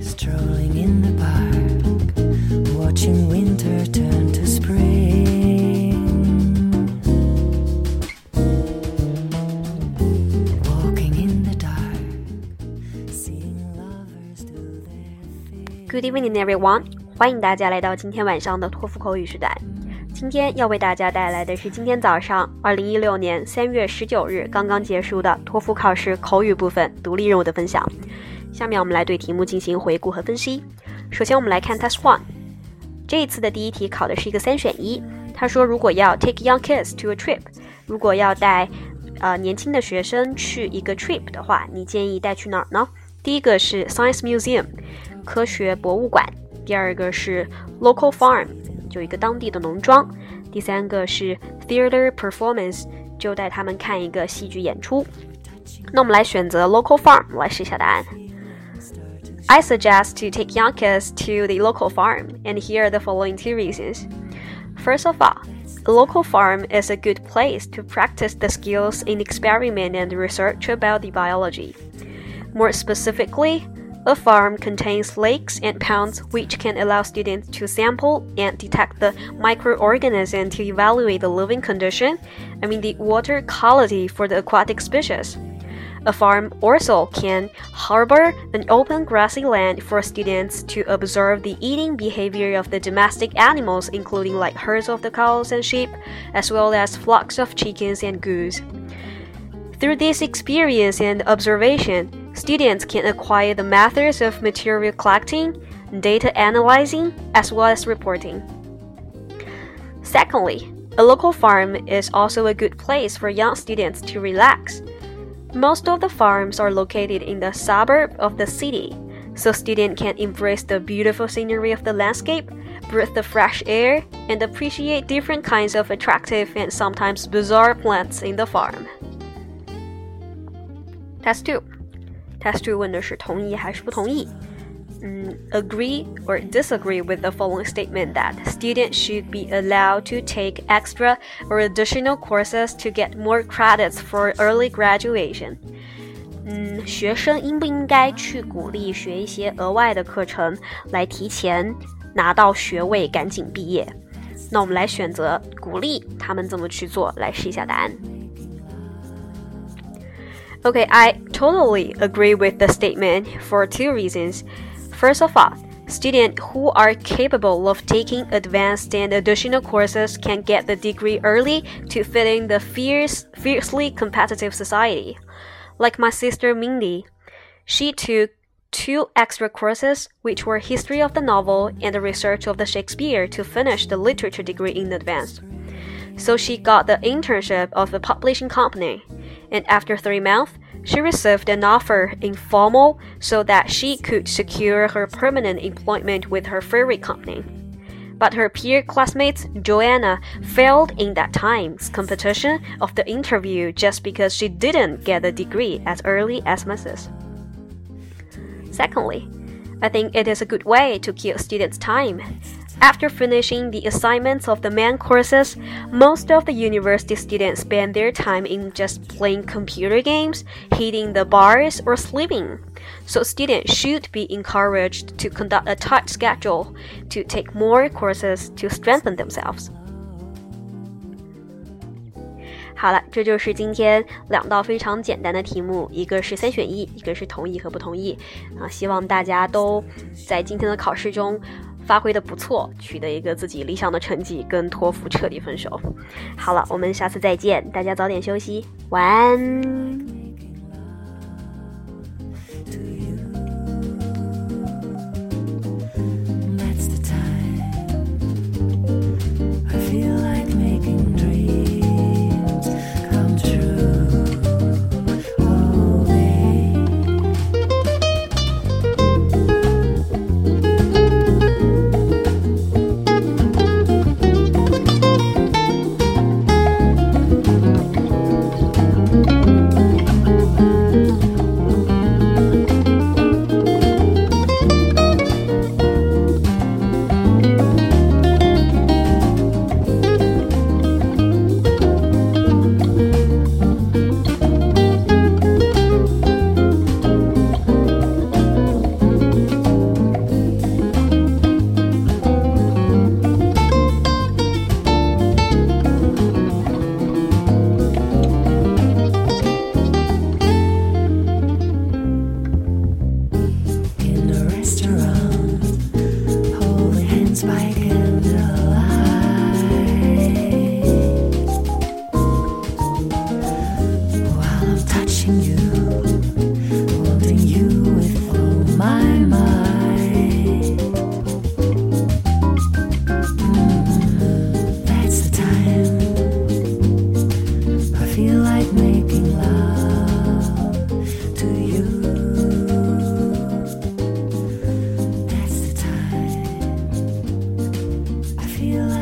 Strolling in the park, watching winter turn to spring. Walking in the dark, seeing lovers do their thing. Good evening, everyone！欢迎大家来到今天晚上的托福口语时代。今天要为大家带来的是今天早上，二零一六年三月十九日刚刚结束的托福考试口语部分独立任务的分享。下面我们来对题目进行回顾和分析。首先，我们来看 Test One。这一次的第一题考的是一个三选一。他说，如果要 take young kids to a trip，如果要带呃年轻的学生去一个 trip 的话，你建议带去哪儿呢？第一个是 Science Museum，科学博物馆；第二个是 local farm，就一个当地的农庄；第三个是 theater performance，就带他们看一个戏剧演出。那我们来选择 local farm 来试一下答案。I suggest to take young kids to the local farm, and here are the following two reasons. First of all, a local farm is a good place to practice the skills in experiment and research about the biology. More specifically, a farm contains lakes and ponds which can allow students to sample and detect the microorganisms to evaluate the living condition, I mean the water quality for the aquatic species. A farm also can harbor an open grassy land for students to observe the eating behavior of the domestic animals, including like herds of the cows and sheep, as well as flocks of chickens and goose. Through this experience and observation, students can acquire the methods of material collecting, data analyzing, as well as reporting. Secondly, a local farm is also a good place for young students to relax. Most of the farms are located in the suburb of the city, so students can embrace the beautiful scenery of the landscape, breathe the fresh air, and appreciate different kinds of attractive and sometimes bizarre plants in the farm. Test 2 Test 2问的是同意还是不同意？ 嗯，agree or disagree with the following statement that students should be allowed to take extra or additional courses to get more credits for early graduation。嗯，学生应不应该去鼓励学一些额外的课程，来提前拿到学位，赶紧毕业？那我们来选择鼓励他们这么去做，来试一下答案。Okay, I totally agree with the statement for two reasons. First of all, students who are capable of taking advanced and additional courses can get the degree early to fit in the fierce, fiercely competitive society. Like my sister Mindy, she took two extra courses, which were history of the novel and the research of the Shakespeare, to finish the literature degree in advance. So she got the internship of a publishing company, and after three months, she received an offer in formal so that she could secure her permanent employment with her ferry company. But her peer classmates, Joanna, failed in that time's competition of the interview just because she didn't get a degree as early as Mrs. Secondly, I think it is a good way to kill students' time. After finishing the assignments of the main courses, most of the university students spend their time in just playing computer games, hitting the bars, or sleeping. So students should be encouraged to conduct a tight schedule to take more courses to strengthen themselves. 好了，这就是今天两道非常简单的题目，一个是三选一，一个是同意和不同意。啊，希望大家都在今天的考试中 发挥的不错，取得一个自己理想的成绩，跟托福彻底分手。好了，我们下次再见，大家早点休息，晚安。feel like